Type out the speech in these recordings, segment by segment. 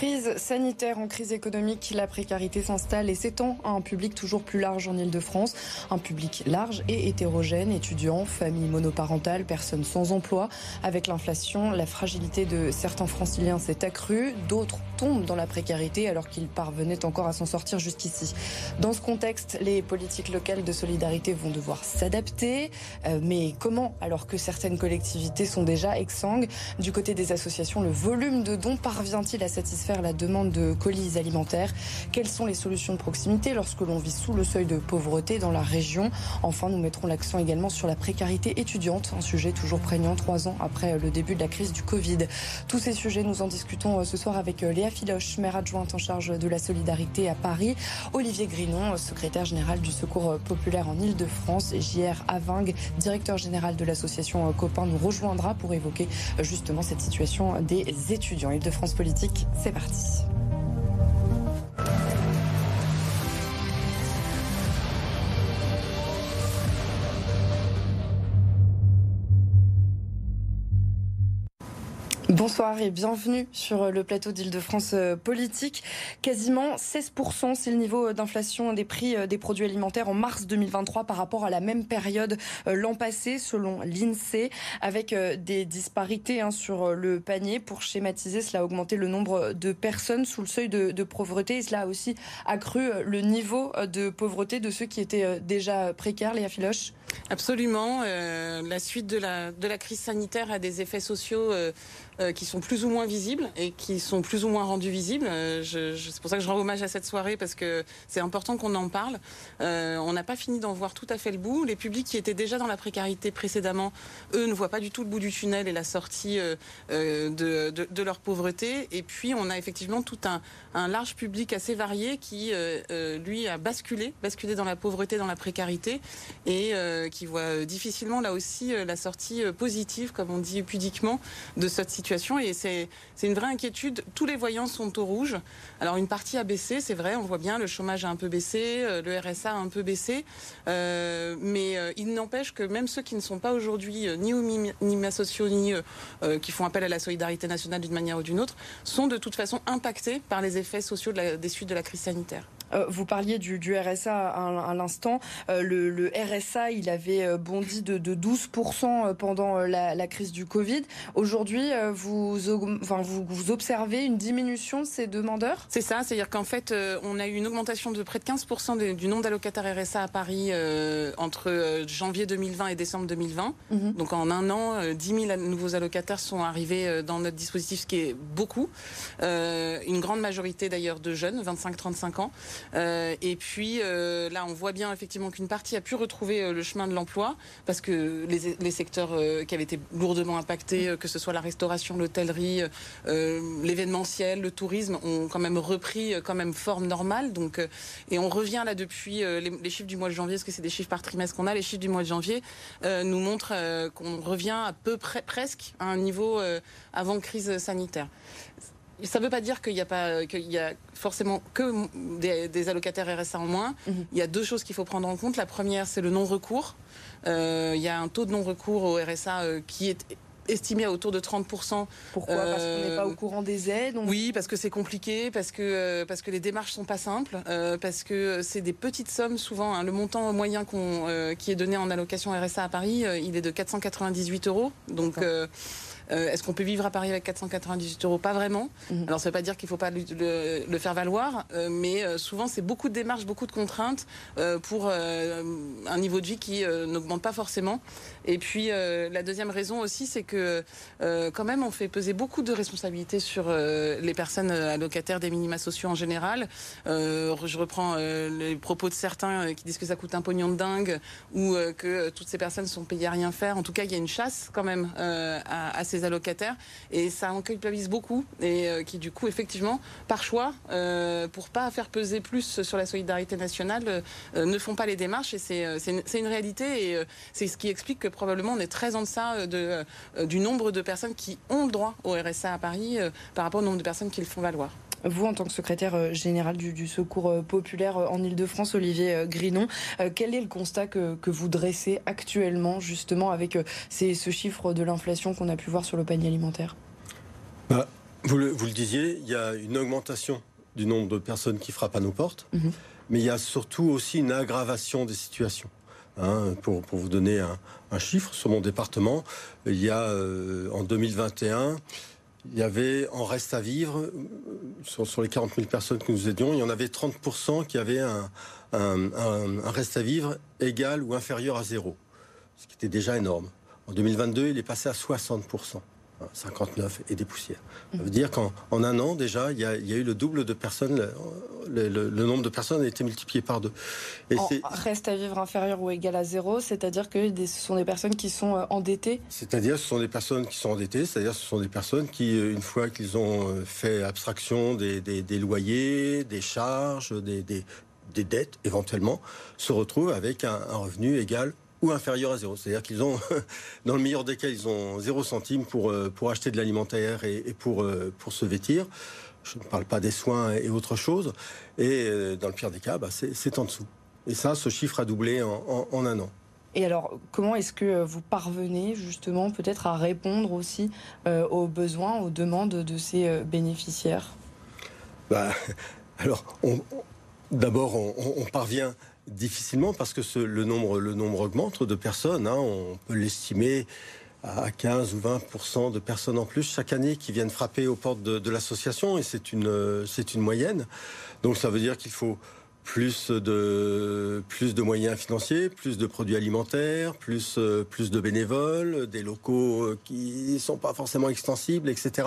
Crise sanitaire en crise économique, la précarité s'installe et s'étend à un public toujours plus large en Ile-de-France. Un public large et hétérogène, étudiants, familles monoparentales, personnes sans emploi. Avec l'inflation, la fragilité de certains franciliens s'est accrue. D'autres tombent dans la précarité alors qu'ils parvenaient encore à s'en sortir jusqu'ici. Dans ce contexte, les politiques locales de solidarité vont devoir s'adapter. Euh, mais comment alors que certaines collectivités sont déjà exsangues? Du côté des associations, le volume de dons parvient-il à satisfaire la demande de colis alimentaires Quelles sont les solutions de proximité lorsque l'on vit sous le seuil de pauvreté dans la région? Enfin, nous mettrons l'accent également sur la précarité étudiante, un sujet toujours prégnant trois ans après le début de la crise du Covid. Tous ces sujets, nous en discutons ce soir avec Léa Filoche, maire adjointe en charge de la solidarité à Paris, Olivier Grinon, secrétaire général du Secours populaire en Ile-de-France, et JR Aving, directeur général de l'association Copain, nous rejoindra pour évoquer justement cette situation des étudiants. Ile-de-France Politique c'est parti. parti. Bonsoir et bienvenue sur le plateau d'Île-de-France euh, Politique. Quasiment 16%, c'est le niveau d'inflation des prix euh, des produits alimentaires en mars 2023 par rapport à la même période euh, l'an passé, selon l'INSEE, avec des disparités hein, sur le panier. Pour schématiser, cela a augmenté le nombre de personnes sous le seuil de, pauvreté et cela a aussi accru le niveau de pauvreté de ceux qui étaient déjà précaires, les Filoche Absolument. Euh, la suite de la, de la crise sanitaire a des effets sociaux euh, euh, qui sont plus ou moins visibles et qui sont plus ou moins rendus visibles. C'est pour ça que je rends hommage à cette soirée parce que c'est important qu'on en parle. On n'a pas fini d'en voir tout à fait le bout. Les publics qui étaient déjà dans la précarité précédemment, eux, ne voient pas du tout le bout du tunnel et la sortie de, de, de, leur pauvreté. Et puis, on a effectivement tout un, un large public assez varié qui, lui, a basculé, basculé dans la pauvreté, dans la précarité et qui voit difficilement, là aussi, la sortie positive, comme on dit pudiquement, de cette situation et c'est une vraie inquiétude. Tous les voyants sont au rouge. Alors une partie a baissé, c'est vrai, on voit bien, le chômage a un peu baissé, euh, le RSA a un peu baissé, euh, mais euh, il n'empêche que même ceux qui ne sont pas aujourd'hui euh, ni aux minima sociaux, ni euh, qui font appel à la solidarité nationale d'une manière ou d'une autre, sont de toute façon impactés par les effets sociaux des suites de la crise sanitaire. Euh, vous parliez du, du RSA à, à l'instant. Euh, le, le, RSA, il avait euh, bondi de, de 12% pendant la, la, crise du Covid. Aujourd'hui, vous, enfin, vous, vous, observez une diminution de ces demandeurs? C'est ça, c'est-à-dire qu'en fait, on a eu une augmentation de près de 15% de, du nombre d'allocataires RSA à Paris euh, entre janvier 2020 et décembre 2020. Mm -hmm. Donc en un an, 10 000 nouveaux allocataires sont arrivés dans notre dispositif, ce qui est beaucoup. une grande majorité d'ailleurs de jeunes, 25-35 ans. Euh, et puis euh, là, on voit bien effectivement qu'une partie a pu retrouver euh, le chemin de l'emploi parce que les, secteurs qui avaient été lourdement impactés, que ce soit la restauration, l'hôtellerie, l'événementiel, le tourisme, ont quand même repris quand même forme normale. Donc, et on revient là depuis les, les, chiffres du mois de janvier, parce que c'est des chiffres par trimestre qu'on a. Les chiffres du mois de janvier nous montrent qu'on revient à peu près presque à un niveau avant crise sanitaire ça ne veut pas dire qu'il n'y a pas qu'il y a forcément que des, des, allocataires RSA en moins. Mm -hmm. Il y a deux choses qu'il faut prendre en compte. La première, c'est le non-recours. Euh, il y a un taux de non-recours au RSA euh, qui est estimé à autour de 30%. Pourquoi? Euh, Parce qu'on n'est pas au courant des aides. Oui, parce que c'est compliqué, parce que, euh, parce que les démarches sont pas simples, euh, parce que c'est des petites sommes souvent. Hein, le montant moyen qui est donné en allocation RSA à Paris, il est de 498 euros. Donc Est-ce qu'on peut vivre à Paris avec 498 euros Pas vraiment. Mhm. Alors ça ne veut pas dire qu'il ne faut pas le, faire valoir, mais souvent c'est beaucoup de démarches, beaucoup de contraintes pour un niveau de vie qui n'augmente pas forcément. Et puis la deuxième raison aussi, c'est que quand même on fait peser beaucoup de responsabilités sur les personnes allocataires des minima sociaux en général. je reprends les propos de certains qui disent que ça coûte un pognon de dingue ou que toutes ces personnes sont payées à rien faire. En tout cas, il y a une chasse quand même à, ces allocataires et ça en culpabilise beaucoup et qui du coup effectivement par choix pour pas faire peser plus sur la solidarité nationale ne font pas les démarches et c'est une, réalité et c'est ce qui explique que probablement on est très en deçà de, du nombre de personnes qui ont le droit au RSA à Paris par rapport au nombre de personnes qui le font valoir. Vous, en tant que secrétaire euh, général du, Secours euh, populaire euh, en Ile-de-France, Olivier Grinon, quel est le constat que, vous dressez actuellement, justement, avec ce chiffre de l'inflation qu'on a pu voir sur le panier alimentaire? Bah, vous, le, disiez, il y a une augmentation du nombre de personnes qui frappent à nos portes, mhm. mais il y a surtout aussi une aggravation des situations. Hein, pour, vous donner un, chiffre, sur mon département, il y a en 2021 il y avait en reste à vivre, sur, les 40 000 personnes que nous aidions, il y en avait 30% qui avaient un, un, reste à vivre égal ou inférieur à zéro, ce qui était déjà énorme. En 2022, il est passé à 60%. 59 et des poussières. Ça veut dire qu'en un an, déjà, il y, a, eu le double de personnes, le, nombre de personnes a été multiplié par deux. Et reste à vivre inférieur ou égal à zéro, c'est-à-dire que ce sont des personnes qui sont euh, endettées C'est-à-dire ce sont des personnes qui sont endettées, c'est-à-dire ce sont des personnes qui, euh, une fois qu'ils ont euh, fait abstraction des, loyers, des charges, des, dettes éventuellement, se retrouvent avec un revenu égal ou inférieur à zéro. C'est-à-dire qu'ils ont, dans le meilleur des cas, ils ont zéro centime pour, euh, pour acheter de l'alimentaire et, pour, euh, pour se vêtir. Je ne parle pas des soins et autre chose. Et euh, dans le pire des cas, bah, c'est en dessous. Et ça, ce chiffre a doublé en, en, un an. Et alors, comment est-ce que vous parvenez justement peut-être à répondre aussi aux besoins, aux demandes de ces bénéficiaires? Bah, Alors, d'abord, on, on, parvient difficilement parce que le, nombre, le nombre augmente de personnes. Hein. on peut l'estimer à 15 ou 20% de personnes en plus chaque année qui viennent frapper aux portes de, l'association et c'est une, c'est une moyenne. Donc ça veut dire qu'il faut plus de, plus de moyens financiers, plus de produits alimentaires, plus, plus de bénévoles, des locaux qui ne sont pas forcément extensibles, etc.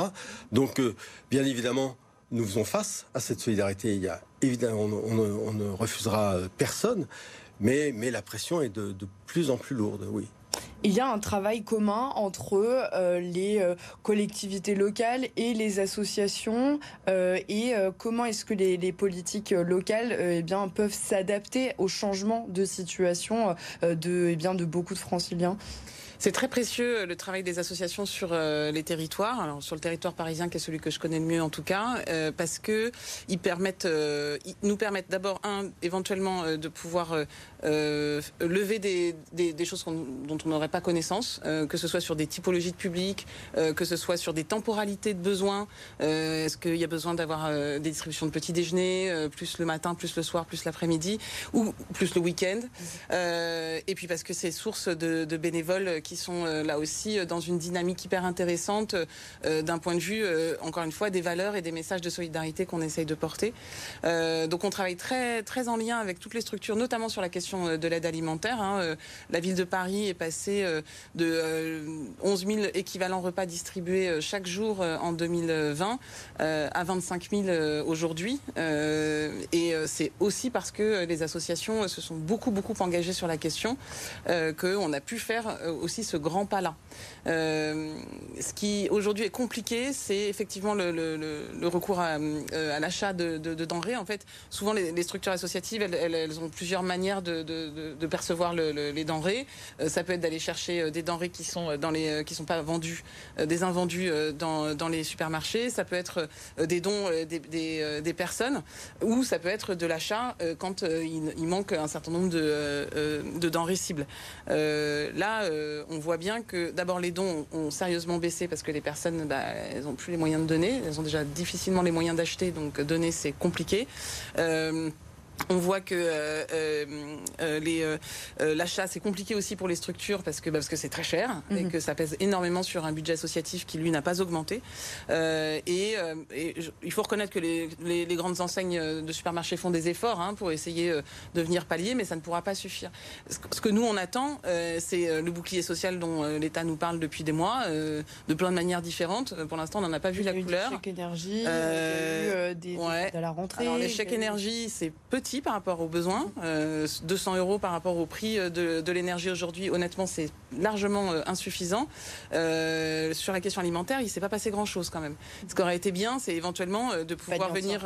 Donc, euh, bien évidemment, nous faisons face à cette solidarité. Il y a évidemment, on, ne refusera personne, mais, mais la pression est de, plus en plus lourde, oui. Il y a un travail commun entre euh, les euh, collectivités locales et les associations. Euh, et comment est-ce que les, politiques locales eh bien, peuvent s'adapter au changement de situation de, eh bien, de beaucoup de franciliens? C'est très précieux euh, le travail des associations sur euh, les territoires, alors sur le territoire parisien qui est celui que je connais le mieux en tout cas, euh, parce que ils permettent, ils nous permettent d'abord un éventuellement de pouvoir lever des, des, choses dont on n'aurait pas connaissance, que ce soit sur des typologies de public, que ce soit sur des temporalités de besoins. Est-ce qu'il y a besoin d'avoir des distributions de petits déjeuners, plus le matin, plus le soir, plus l'après-midi, ou plus le week-end. et puis parce que c'est source de, de bénévoles qui sont euh, là aussi euh, dans une dynamique hyper intéressante euh, d'un point de vue, encore une fois, des valeurs et des messages de solidarité qu'on essaye de porter. donc on travaille très, très en lien avec toutes les structures, notamment sur la question de l'aide alimentaire. Hein. La ville de Paris est passée de 11 000 équivalents repas distribués chaque jour en 2020 à 25 000 aujourd'hui. Et c'est aussi parce que les associations se sont beaucoup, beaucoup engagées sur la question qu'on a pu faire aussi ce grand pas-là. Euh, ce qui aujourd'hui est compliqué, c'est effectivement le, recours à, euh, l'achat de, denrées. En fait, souvent les, structures associatives, elles, ont plusieurs manières de, percevoir les denrées. Euh, ça peut être d'aller chercher des denrées qui sont dans les qui sont pas vendues, des invendus dans, les supermarchés. Ça peut être des dons des, personnes, ou ça peut être de l'achat quand il, manque un certain nombre de, denrées cibles. là, on voit bien que d'abord les dons ont, sérieusement baissé parce que les personnes, bah, elles n'ont plus les moyens de donner, elles ont déjà difficilement les moyens d'acheter, donc donner c'est compliqué. Euh, On voit que euh, euh, euh, les l'achat c'est compliqué aussi pour les structures parce que bah, parce que c'est très cher et mhm. que ça pèse énormément sur un budget associatif qui lui n'a pas augmenté. et, il faut reconnaître que les, les, grandes enseignes de supermarchés font des efforts hein, pour essayer de venir pallier, mais ça ne pourra pas suffire. Ce que nous on attend, c'est le bouclier social dont l'État nous parle depuis des mois, de plein de manières différentes. Pour l'instant, on n'en a pas vu la couleur. Chèque énergie, il y a eu des, de la rentrée. Alors, les chèques énergie, c'est petit par rapport aux besoins. 200 euh, euros par rapport au prix de, l'énergie aujourd'hui, honnêtement, c'est largement euh, insuffisant. Euh, sur la question alimentaire, il ne s'est pas passé grand-chose quand même. Ce qui aurait été bien, c'est éventuellement de pouvoir venir...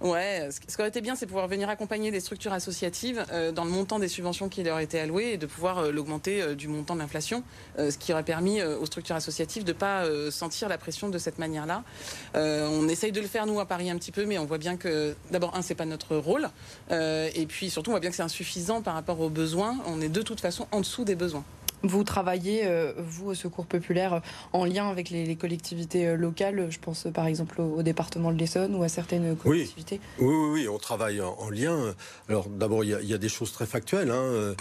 ouais, ce qui aurait été bien, c'est pouvoir venir accompagner des structures associatives dans le montant des subventions qui leur étaient allouées et de pouvoir l'augmenter du montant de l'inflation, ce qui aurait permis aux structures associatives de ne pas sentir la pression de cette manière-là. on essaye de le faire, nous, à Paris, un petit peu, mais on voit bien que, d'abord, un, c'est pas notre rôle. Euh, et puis surtout, on voit bien que c'est insuffisant par rapport aux besoins. On est de toute façon en dessous des besoins. Vous travaillez, euh, vous, au Secours Populaire, en lien avec les, collectivités euh, locales, je pense par exemple au, département de l'Essonne ou à certaines collectivités Oui, oui, oui, on travaille en, lien. Alors d'abord, il y, a des choses très factuelles. Hein.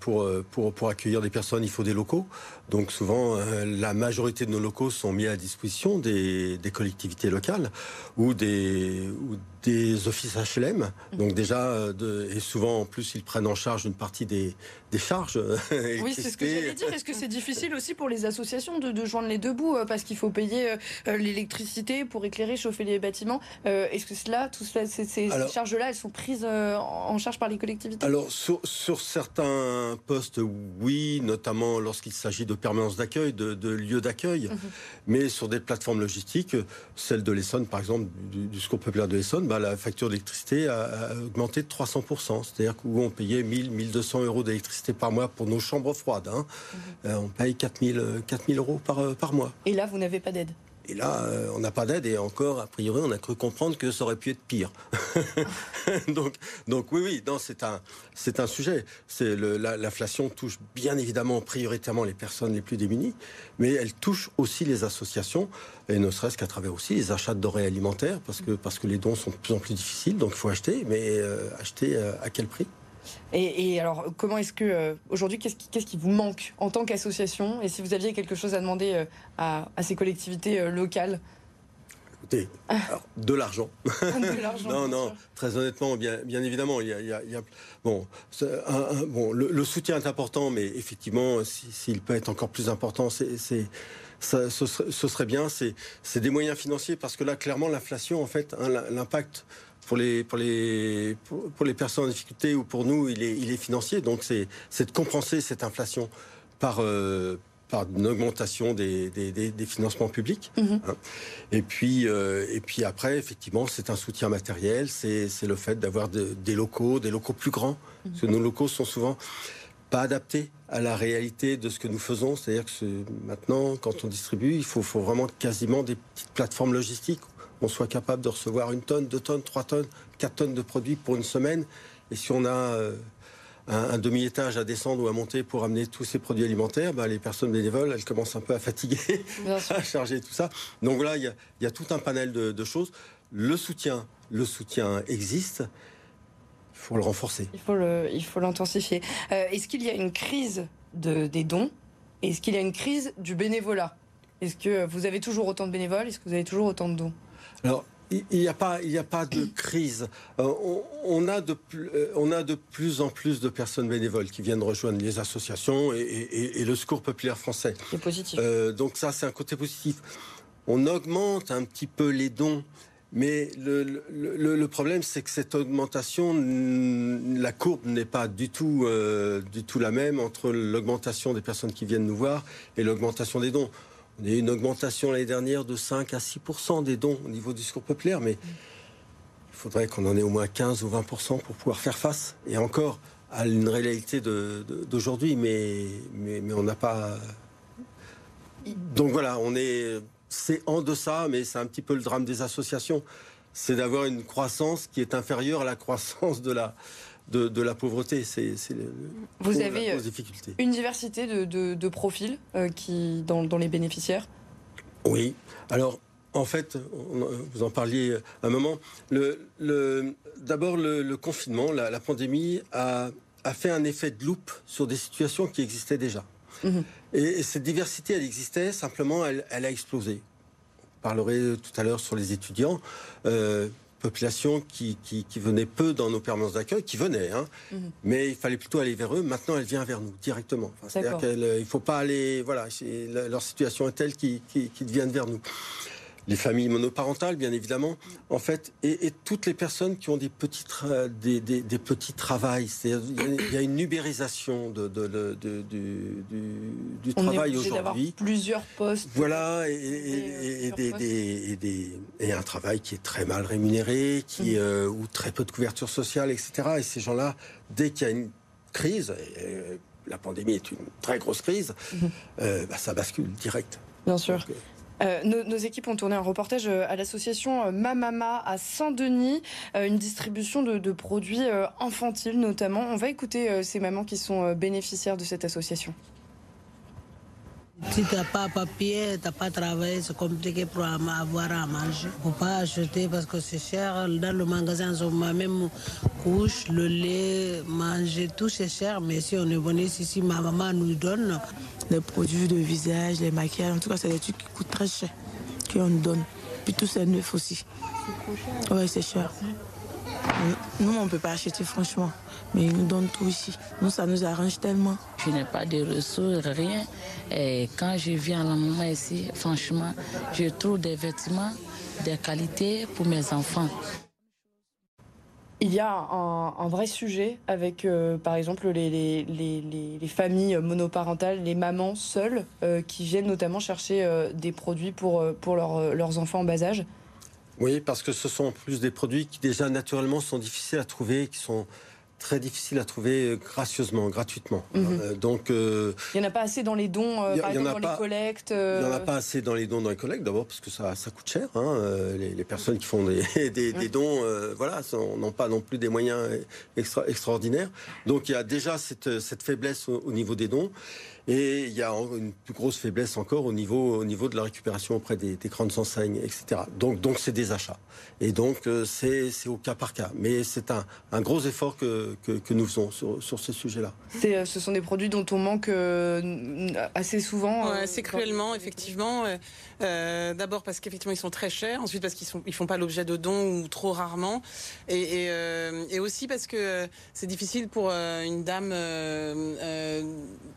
pour, pour, pour accueillir des personnes, il faut des locaux. Donc souvent, la majorité de nos locaux sont mis à disposition des, des collectivités locales ou des, ou des offices HLM. Donc déjà, euh, de, et souvent en plus, ils prennent en charge une partie des, des charges. Euh, oui, c'est ce que j'allais dire. Est-ce que c'est difficile aussi pour les associations de, de joindre les deux bouts euh, parce qu'il faut payer l'électricité pour éclairer, chauffer les bâtiments Est-ce que cela, tout ces, ces charges-là, elles sont prises en charge par les collectivités? Alors sur, sur, certains postes, oui, notamment lorsqu'il s'agit de permanence d'accueil, de, de lieux d'accueil, mhm. mais sur des plateformes logistiques, celle de l'Essonne par exemple, du, du Secours populaire de l'Essonne, bah, la facture d'électricité a, augmenté de 300%. C'est-à-dire qu'on payait 1000, 1200 euros d'électricité par mois pour nos chambres froides. Hein. Mhm. Euh, on paye 4000, 4000 euros par, euh, par mois. Et là, vous n'avez pas d'aide? Et là, euh, on n'a pas d'aide et encore, a priori, on a cru comprendre que ça aurait pu être pire. donc, donc oui, oui, non, c'est un, c'est un sujet. C'est l'inflation touche bien évidemment prioritairement les personnes les plus démunies, mais elle touche aussi les associations et ne serait-ce qu'à travers aussi les achats de denrées alimentaires parce que parce que les dons sont de plus en plus difficiles, donc il faut acheter, mais euh, acheter euh, à quel prix? Et, alors, comment est-ce que euh, aujourd'hui, qu'est-ce qui, qui, vous manque en tant qu'association Et si vous aviez quelque chose à demander euh, à, ces collectivités euh, locales Écoutez, de l'argent. non, non, très honnêtement, bien, bien évidemment, il y a, bon, bon, le, soutien est important, mais effectivement, s'il peut être encore plus important, c'est, ce, serait, bien. C'est, des moyens financiers parce que là, clairement, l'inflation, en fait, hein, l'impact pour les, pour les, pour, les personnes en difficulté ou pour nous, il est, il est financier. Donc c'est de compenser cette inflation par, euh, par une augmentation des, des, des, financements publics. Mhm. Hein. Et, puis, euh, et puis après, effectivement, c'est un soutien matériel, c'est le fait d'avoir des locaux, des locaux plus grands. Mhm. Parce que nos locaux sont souvent pas adaptés à la réalité de ce que nous faisons. C'est-à-dire que maintenant, quand on distribue, il faut, faut vraiment quasiment des petites plateformes logistiques on soit capable de recevoir une tonne, deux tonnes, trois tonnes, quatre tonnes de produits pour une semaine. Et si on a euh, un, demi-étage à descendre ou à monter pour amener tous ces produits alimentaires, bah, les personnes bénévoles, elles commencent un peu à fatiguer, à charger tout ça. Donc voilà, il y, a, tout un panel de, choses. Le soutien, le soutien existe. Il faut le renforcer. Il faut le, il faut l'intensifier. Euh, est-ce qu'il y a une crise de, des dons? Est-ce qu'il y a une crise du bénévolat? Est-ce que vous avez toujours autant de bénévoles? Est-ce que vous avez toujours autant de dons? Alors, il n'y a, pas, a pas de crise. Euh, on, a de, euh, on a de plus en plus de personnes bénévoles qui viennent rejoindre les associations et, le secours populaire français. C'est positif. Euh, donc ça, c'est un côté positif. On augmente un petit peu les dons. Mais le, problème, c'est que cette augmentation, la courbe n'est pas du tout, du tout la même entre l'augmentation des personnes qui viennent nous voir et l'augmentation des dons. On a eu une augmentation l'année dernière de 5 à 6% des dons au niveau du secours populaire, mais il faudrait qu'on en ait au moins 15 ou 20 pour pouvoir faire face. Et encore à une réalité d'aujourd'hui, mais, mais, mais on n'a pas. Donc voilà, on est. C'est en deçà, mais c'est un petit peu le drame des associations. C'est d'avoir une croissance qui est inférieure à la croissance de la, de, la pauvreté. C'est Vous avez euh, une diversité de, profils euh, qui, dans, les bénéficiaires? Oui. Alors, en fait, vous en parliez un moment. D'abord, le, confinement, la, pandémie a, fait un effet de loupe sur des situations qui existaient déjà. Mhm. Et, cette diversité, elle existait, simplement, elle, a explosé. On parlerai tout à l'heure sur les étudiants. Euh, population qui, qui, venait peu dans nos permanences d'accueil, qui venait, hein, mhm. mais il fallait plutôt aller vers eux. Maintenant, elle vient vers nous directement. C'est-à-dire qu'il ne faut pas aller. Voilà, leur situation est telle qu'ils viennent vers nous les familles monoparentales, bien évidemment, en fait, et, toutes les personnes qui ont des petits, des, des, petits travails. Il y a une ubérisation de, du, du travail aujourd'hui. Plusieurs postes. Voilà, et, un travail qui est très mal rémunéré, qui, mm. euh, ou très peu de couverture sociale, etc. Et ces gens-là, dès qu'il y a une crise, la pandémie est une très grosse crise, mm-hmm. euh, bah, ça bascule direct. Bien sûr. Euh, euh, nos, équipes ont tourné un reportage euh, à l'association euh, Mamama à Saint-Denis, une distribution de, de produits infantiles notamment. On va écouter ces mamans qui sont bénéficiaires de cette association. Si tu n'as pas papier, tu n'as pas travail, c'est compliqué pour avoir à manger. Il ne faut pas acheter parce que c'est cher. Dans le magasin, on m'a même couche, le lait, manger, tout c'est cher. Mais si on est venu ici, ma maman nous donne. Les produits de visage, les maquillages, en tout cas, c'est des trucs qui coûtent très cher, qu'on nous donne. Puis tout c'est neuf aussi. C'est trop cher Oui, c'est cher. Nous, on ne peut pas acheter franchement, mais ils nous donnent tout ici. Nous, ça nous arrange tellement. Je n'ai pas de ressources, rien. Et quand je viens à la maman ici, franchement, je trouve des vêtements de qualité pour mes enfants. Il y a un, vrai sujet avec, euh, par exemple, les, les, familles monoparentales, les mamans seules, euh, qui viennent notamment chercher euh, des produits pour, pour leurs enfants en bas âge. Oui, parce que ce sont en plus des produits qui déjà naturellement sont difficiles à trouver, qui sont très difficiles à trouver euh, gracieusement, gratuitement. Mhm. Euh, donc, euh, il n'y en a pas assez dans les dons, par exemple dans les collectes. Il n'y en a pas assez dans les dons dans les collectes, d'abord parce que ça, ça coûte cher. Hein, les, personnes qui font des, des, dons, voilà, n'ont pas non plus des moyens extra, extraordinaires. Donc il y a déjà cette, cette faiblesse au niveau des dons. Et il y a une plus grosse faiblesse encore au niveau, au niveau de la récupération auprès des, grandes enseignes, etc. Donc, donc c'est des achats. Et donc, euh, c'est au cas par cas. Mais c'est un, un, gros effort que, que, nous faisons sur, sur ces sujets-là. Euh, ce sont des produits dont on manque euh, assez souvent. assez cruellement, effectivement. D'abord parce qu'effectivement, ils sont très chers. Ensuite, parce qu'ils ne ils font pas l'objet de dons ou trop rarement. Et, et, et aussi parce que c'est difficile pour une dame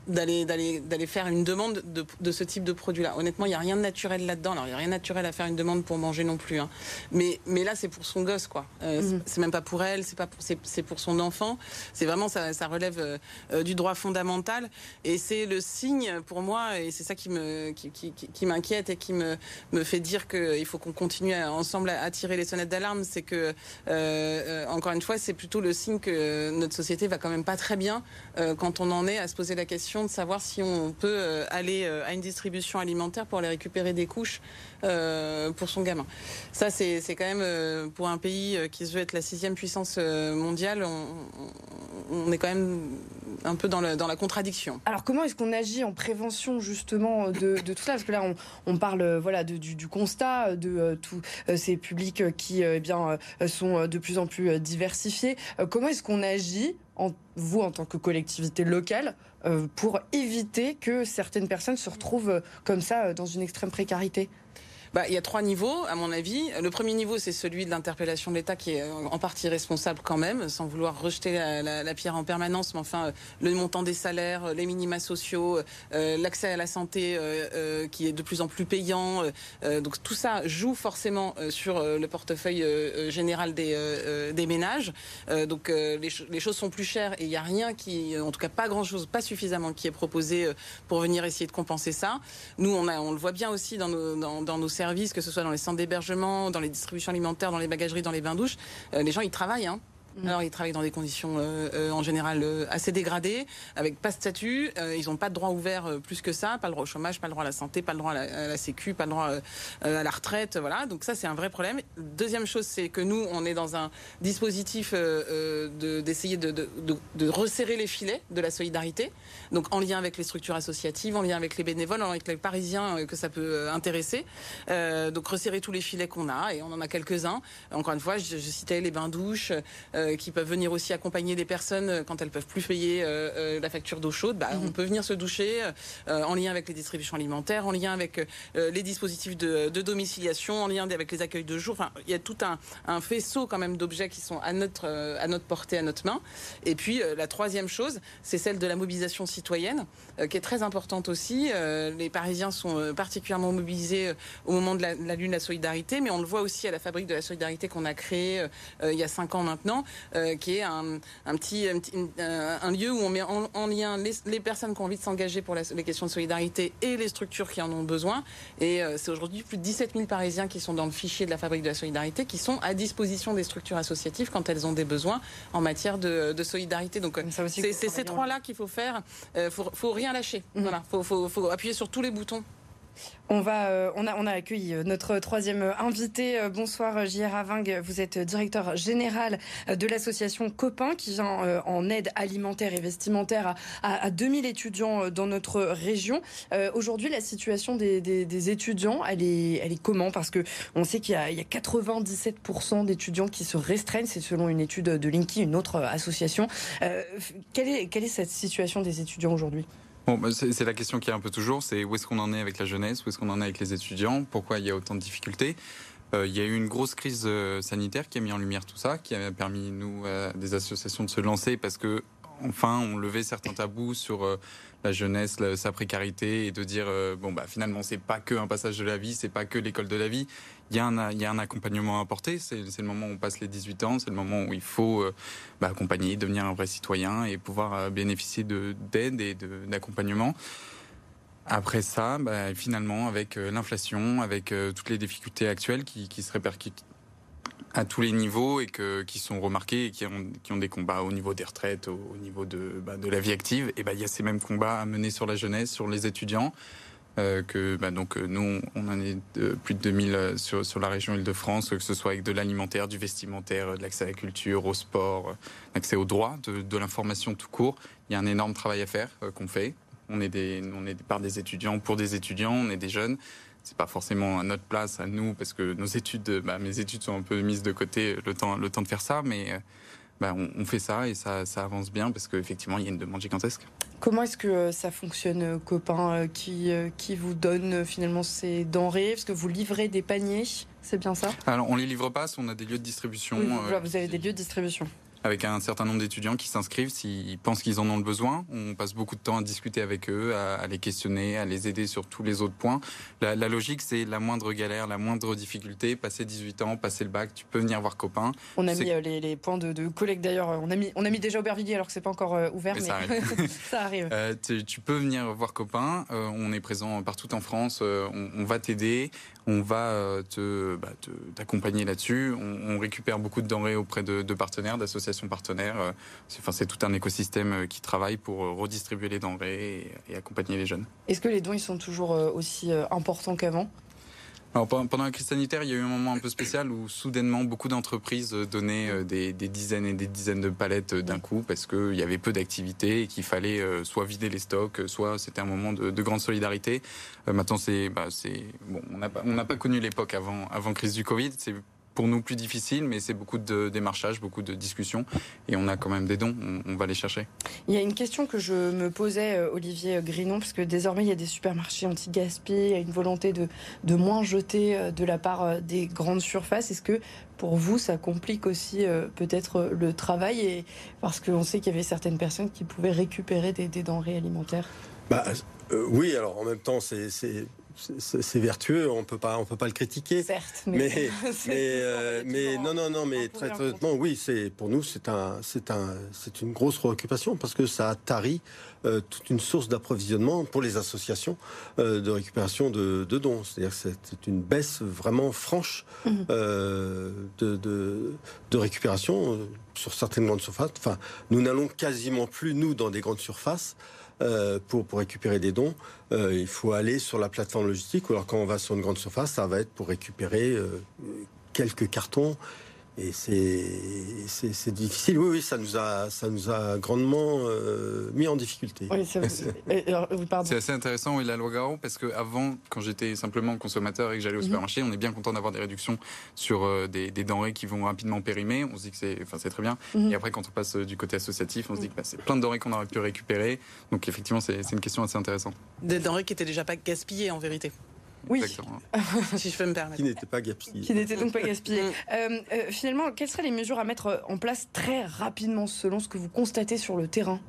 d'aller d'aller faire une demande de, ce type de produit-là. Honnêtement, il n'y a rien de naturel là-dedans. Alors, il n'y a rien de naturel à faire une demande pour manger non plus. Hein. Mais, mais là, c'est pour son gosse, quoi. Euh, mhm. C'est même pas pour elle, c'est pas c'est pour son enfant. C'est vraiment ça, ça relève euh, euh, du droit fondamental. Et c'est le signe pour moi, et c'est ça qui me qui, qui, qui m'inquiète et qui me me fait dire qu'il faut qu'on continue ensemble à, tirer les sonnettes d'alarme. C'est que encore une fois, c'est plutôt le signe que notre société va quand même pas très bien quand on en est à se poser la question de savoir si on peut euh, aller euh, à une distribution alimentaire pour aller récupérer des couches euh, pour son gamin. Ça, c'est quand même, pour un pays qui se veut être la sixième puissance mondiale, on, est quand même un peu dans, la contradiction. Alors comment est-ce qu'on agit en prévention justement de, tout ça? Parce que là, on, parle voilà, du, constat de tous ces publics qui eh bien, sont de plus en plus diversifiés. comment est-ce qu'on agit, vous en tant que collectivité locale, euh, pour éviter que certaines personnes se retrouvent euh, comme ça euh, dans une extrême précarité? Bah, il y a trois niveaux, à mon avis. Le premier niveau, c'est celui de l'interpellation de l'État, qui est en partie responsable quand même, sans vouloir rejeter la, pierre en permanence. Mais enfin, le montant des salaires, les minima sociaux, l'accès à la santé qui est de plus en plus payant. donc tout ça joue forcément sur le portefeuille général des, ménages. donc les, choses sont plus chères et il n'y a rien qui, en tout cas pas grand-chose, pas suffisamment qui est proposé pour venir essayer de compenser ça. Nous, on le voit bien aussi dans nos, dans, dans nos que ce soit dans les centres d'hébergement, dans les distributions alimentaires, dans les bagageries, dans les bains douches, euh, les gens ils travaillent. Hein. Alors ils travaillent dans des conditions en général assez dégradées, avec pas de statut, ils n'ont pas de droit ouvert plus que ça, pas le droit au chômage, pas le droit à la santé, pas le droit à la, sécu, pas le droit à la retraite, voilà. Donc ça c'est un vrai problème. Deuxième chose, c'est que nous on est dans un dispositif d'essayer de, de, de, resserrer les filets de la solidarité, donc en lien avec les structures associatives, en lien avec les bénévoles, avec les Parisiens que ça peut intéresser. donc resserrer tous les filets qu'on a, et on en a quelques-uns. Encore une fois, je, citais les bains-douches euh, qui peuvent venir aussi accompagner des personnes euh, quand elles peuvent plus payer euh, la facture d'eau chaude. Bah, mhm. On peut venir se doucher en lien avec les distributions alimentaires, en lien avec les dispositifs de, domiciliation, en lien avec les accueils de jour. Enfin, il y a tout un, faisceau quand même d'objets qui sont à notre, à notre portée, à notre main. Et puis la troisième chose, c'est celle de la mobilisation citoyenne, qui est très importante aussi. les Parisiens sont particulièrement mobilisés au moment de la, de la lune de la solidarité, mais on le voit aussi à la fabrique de la solidarité qu'on a créée euh, il y a cinq ans maintenant, euh, qui est un, petit, euh, un, lieu où on met en, lien les, personnes qui ont envie de s'engager pour les questions de solidarité et les structures qui en ont besoin. Et c'est aujourd'hui plus de 17 000 Parisiens qui sont dans le fichier de la fabrique de la solidarité, qui sont à disposition des structures associatives quand elles ont des besoins en matière de, solidarité. Donc c'est ces trois-là qu'il faut faire. Il faut, faut rien lâcher. Mmh. Voilà, faut, faut appuyer sur tous les boutons euh, on, a, accueilli euh, notre troisième invité. Euh, bonsoir J.R. Raving, vous êtes directeur général de l'association Copain qui vient en aide alimentaire et vestimentaire à, 2000 étudiants dans notre région. Aujourd'hui, la situation des, étudiants, elle est, elle est comment? Parce que on sait qu'il y, a 97% d'étudiants qui se restreignent, c'est selon une étude de Linky, une autre association. quelle, est, quelle est cette situation des étudiants aujourd'hui? Bon, c'est la question qui est un peu toujours, c'est où est-ce qu'on en est avec la jeunesse, où est-ce qu'on en est avec les étudiants, pourquoi il y a autant de difficultés. Euh, il y a eu une grosse crise euh, sanitaire qui a mis en lumière tout ça, qui a permis nous euh, des associations de se lancer parce que enfin on levait certains tabous sur la jeunesse, sa précarité et de dire bon bah finalement c'est pas que un passage de la vie, c'est pas que l'école de la vie il y, a un, accompagnement à apporter. C'est le moment où on passe les 18 ans, c'est le moment où il faut euh, bah, accompagner, devenir un vrai citoyen et pouvoir euh, bénéficier d'aide et d'accompagnement. Après ça, bah, finalement, avec euh, l'inflation, avec toutes les difficultés actuelles qui, qui, se répercutent à tous les niveaux et que, qui sont remarqués et qui ont, qui ont des combats au niveau des retraites, au, niveau de, bah, de la vie active, et bah, il y a ces mêmes combats à mener sur la jeunesse, sur les étudiants. Euh, que bah, donc euh, nous on en est de plus de 2000 euh, sur, sur la région Île-de-France, que ce soit avec de l'alimentaire, du vestimentaire, de l'accès à la culture, au sport, l'accès aux droits, de, de l'information tout court. Il y a un énorme travail à faire qu'on fait. On est des on est par des étudiants pour des étudiants, on est des jeunes. C'est pas forcément à notre place, à nous, parce que nos études, bah, mes études sont un peu mises de côté le temps le temps de faire ça, mais bah, on, fait ça et ça, ça avance bien parce qu'effectivement, il y a une demande gigantesque. Comment est-ce que euh, ça fonctionne, euh, copain euh, qui, qui vous donne finalement ces denrées? Est-ce que vous livrez des paniers C'est bien ça? Alors, on les livre pas, on a des lieux de distribution. vous avez des lieux de distribution avec un certain nombre d'étudiants qui s'inscrivent s'ils pensent qu'ils en ont le besoin. On passe beaucoup de temps à discuter avec eux, à, les questionner, à les aider sur tous les autres points. La, logique, c'est la moindre galère, la moindre difficulté, passer 18 ans, passer le bac, tu peux venir voir copain. On a mis euh, les, points de, collègues d'ailleurs, on a mis, on a mis déjà Aubervilliers alors que c'est pas encore euh, ouvert, mais, ça arrive. Euh, tu, peux venir voir copain, on est présent partout en France, on, va t'aider, on va te, bah, t'accompagner là-dessus, on, récupère beaucoup de denrées auprès de, partenaires, d'associations partenaires. Euh, c'est tout un écosystème euh, qui travaille pour euh, redistribuer les denrées et, accompagner les jeunes. Est-ce que les dons ils sont toujours aussi importants qu'avant? Alors, pendant la crise sanitaire, il y a eu un moment un peu spécial où soudainement beaucoup d'entreprises donnaient des, dizaines et des dizaines de palettes d'un coup parce qu'il y avait peu d'activité et qu'il fallait soit vider les stocks, soit c'était un moment de, grande solidarité. maintenant, c'est, bah, bon, on n'a pas, connu l'époque avant, crise du Covid. C'est pour nous plus difficile, mais c'est beaucoup de démarchage, beaucoup de discussions, et on a quand même des dons, on, va les chercher. Il y a une question que je me posais, euh, Olivier Grinon, parce que désormais il y a des supermarchés anti-gaspi, il y a une volonté de, de moins jeter euh, de la part euh, des grandes surfaces. Est-ce que pour vous, ça complique aussi peut-être le travail, et, parce qu'on sait qu'il y avait certaines personnes qui pouvaient récupérer des, denrées alimentaires? Bah, Oui, alors en même temps, c'est c'est vertueux, on peut pas, on peut pas le critiquer. Certes, mais mais, mais, non, non, non, mais très honnêtement, oui, c'est pour nous, c'est un, c'est un, c'est une grosse préoccupation parce que ça a tari toute une source d'approvisionnement pour les associations de récupération de, dons. C'est-à-dire que c'est une baisse vraiment franche mmh. de, de, de, récupération sur certaines grandes surfaces. Enfin, nous n'allons quasiment plus nous dans des grandes surfaces. Euh, pour, pour récupérer des dons, euh, il faut aller sur la plateforme logistique. Ou alors quand on va sur une grande surface, ça va être pour récupérer euh, quelques cartons et c'est difficile. Oui, oui, ça nous a, ça nous a grandement euh, mis en difficulté. c'est assez intéressant, oui, la loi Garo, parce qu'avant, quand j'étais simplement consommateur et que j'allais au mhm. supermarché, on est bien content d'avoir des réductions sur euh, des, denrées qui vont rapidement périmer. On se dit que c'est enfin, très bien. Mhm. Et après, quand on passe euh, du côté associatif, on se dit que bah, c'est plein de denrées qu'on aurait pu récupérer. Donc effectivement, c'est une question assez intéressante. Des denrées qui étaient déjà pas gaspillées en vérité. Oui, si je peux me permettre. Qui n'était pas gaspillé. Qui n'était donc pas gaspillé. Mm. Euh, euh, finalement, quelles seraient les mesures à mettre en place très rapidement selon ce que vous constatez sur le terrain?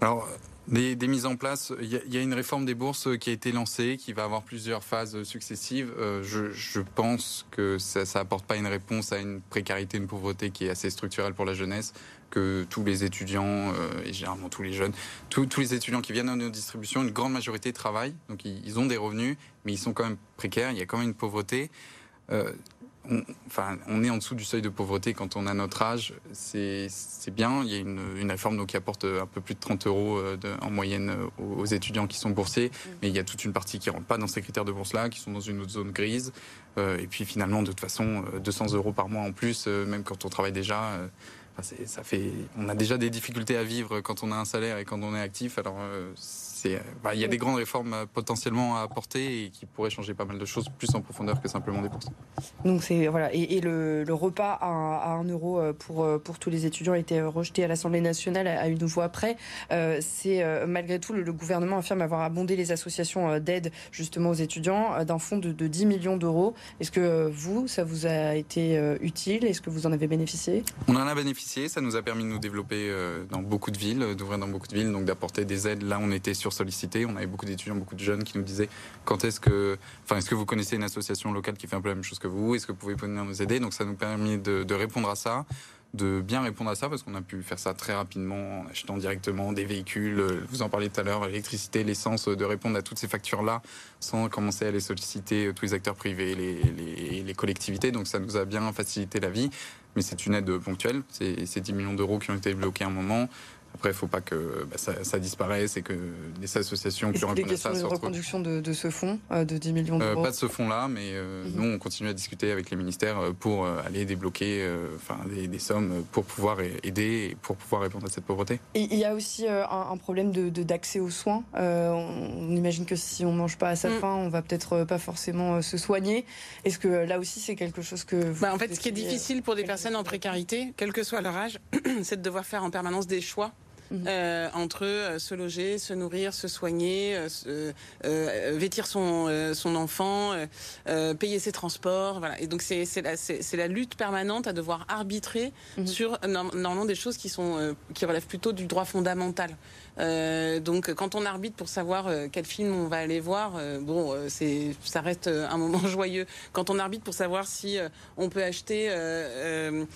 Alors, des, mises en place, il y, a une réforme des bourses qui a été lancée, qui va avoir plusieurs phases successives. Euh, je, pense que ça n'apporte pas une réponse à une précarité, une pauvreté qui est assez structurelle pour la jeunesse que tous les étudiants, euh, et généralement tous les jeunes, tous, les étudiants qui viennent à nos distributions, une grande majorité travaillent, donc ils, ont des revenus, mais ils sont quand même précaires, il y a quand même une pauvreté. Euh, on, enfin, on est en dessous du seuil de pauvreté quand on a notre âge, c'est bien. Il y a une, une réforme qui apporte un peu plus de 30 euros euh, en moyenne aux, étudiants qui sont boursiers, mm. mais il y a toute une partie qui ne rentre pas dans ces critères de bourse-là, qui sont dans une autre zone grise. et puis finalement, de toute façon, 200 euros par mois en plus, même quand on travaille déjà ça fait, on a déjà des difficultés à vivre quand on a un salaire et quand on est actif. Alors, euh, bah, il y a des grandes réformes euh, potentiellement à apporter et qui pourraient changer pas mal de choses plus en profondeur que simplement des bourses. Donc c'est voilà et, le, repas à, 1 euro euh, pour pour tous les étudiants a été rejeté à l'Assemblée nationale à une voix près. c'est malgré tout le, gouvernement affirme avoir abondé les associations d'aide justement aux étudiants d'un fonds de, 10 millions d'euros. Est-ce que vous ça vous a été utile? Est-ce que vous en avez bénéficié? On en a bénéficié. Ça nous a permis de nous développer dans beaucoup de villes, d'ouvrir dans beaucoup de villes, donc d'apporter des aides. Là on était sur sollicité. On avait beaucoup d'étudiants, beaucoup de jeunes qui nous disaient quand est-ce que, enfin, est-ce que vous connaissez une association locale qui fait un peu la même chose que vous? Est-ce que vous pouvez venir nous aider? Donc ça nous permet de, de répondre à ça de bien répondre à ça parce qu'on a pu faire ça très rapidement en achetant directement des véhicules. Vous en parliez tout à l'heure, l'électricité, l'essence, de répondre à toutes ces factures-là sans commencer à les solliciter tous les acteurs privés, les, les, les, collectivités. Donc ça nous a bien facilité la vie. Mais c'est une aide ponctuelle. C'est 10 millions d'euros qui ont été bloqués à un moment. Après, il ne faut pas que bah, ça, disparaisse et que des associations qui ont répondu à ça soient... reconduction de, de, ce fonds euh, de 10 millions d'euros Pas de ce fonds-là, mais euh, mhm. nous, on continue à discuter avec les ministères euh, pour aller débloquer enfin, des, sommes pour pouvoir aider et pour pouvoir répondre à cette pauvreté. Et il y a aussi un, problème d'accès de, aux soins. on imagine que si on ne mange pas à sa mm. faim, on va peut-être pas forcément se soigner. Est-ce que là aussi, c'est quelque chose que... Bah, en fait, ce qui est difficile pour des personnes en précarité, quel que soit leur âge, c'est de devoir faire en permanence des choix Mhm. euh, entre euh, se loger, se nourrir, se soigner, euh, euh vêtir son, son enfant, payer ses transports. Voilà. Et donc c'est la, la, lutte permanente à devoir arbitrer mhm. sur normalement des choses qui, sont, qui relèvent plutôt du droit fondamental. Euh, donc quand on arbitre pour savoir euh, quel film on va aller voir, euh, bon, c'est ça reste un moment joyeux. Quand on arbitre pour savoir si on peut acheter un,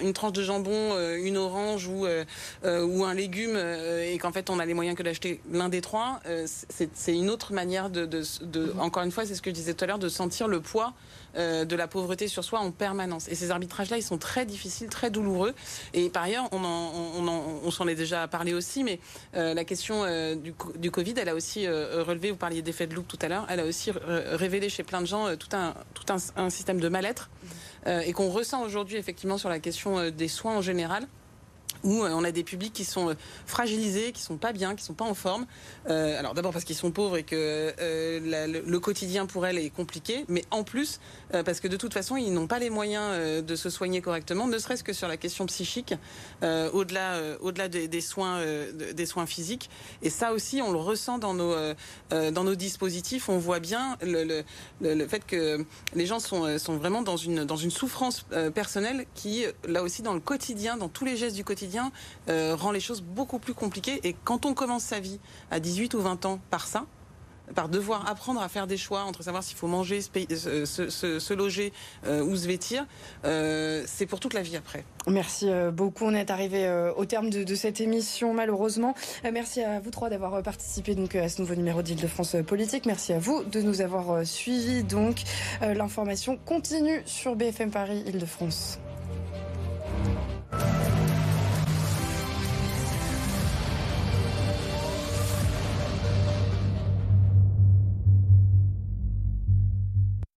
une tranche de jambon, une orange ou ou un légume et qu'en fait on a les moyens que d'acheter l'un des trois, c'est une autre manière de, de, de encore une fois, c'est ce que je disais tout à l'heure, de sentir le poids euh, de la pauvreté sur soi en permanence. Et ces arbitrages-là, ils sont très difficiles, très douloureux. Et par ailleurs, on, on, s'en est déjà parlé aussi, mais euh, la question euh, du, Covid, elle a aussi relevé, vous parliez d'effet de loup tout à l'heure, elle a aussi révélé chez plein de gens tout un, tout un système de mal-être et qu'on ressent aujourd'hui effectivement sur la question des soins en général où euh, on a des publics qui sont euh, fragilisés, qui sont pas bien, qui sont pas en forme. Euh, alors d'abord parce qu'ils sont pauvres et que le, quotidien pour elles est compliqué, mais en plus parce que de toute façon ils n'ont pas les moyens de se soigner correctement, ne serait-ce que sur la question psychique, au-delà au-delà des, soins des soins physiques. Et ça aussi on le ressent dans nos dans nos dispositifs. On voit bien le, le, fait que les gens sont sont vraiment dans une dans une souffrance personnelle qui là aussi dans le quotidien, dans tous les gestes du quotidien euh, rend les choses beaucoup plus compliquées. Et quand on commence sa vie à 18 ou 20 ans par ça, par devoir apprendre à faire des choix entre savoir s'il faut manger, se, loger ou se vêtir, c'est pour toute la vie après. Merci beaucoup. On est arrivé au terme de, cette émission, malheureusement. Merci à vous trois d'avoir participé donc à ce nouveau numéro d'Île-de-France Politique. Merci à vous de nous avoir suivis. Donc, l'information continue sur BFM Paris Île-de-France.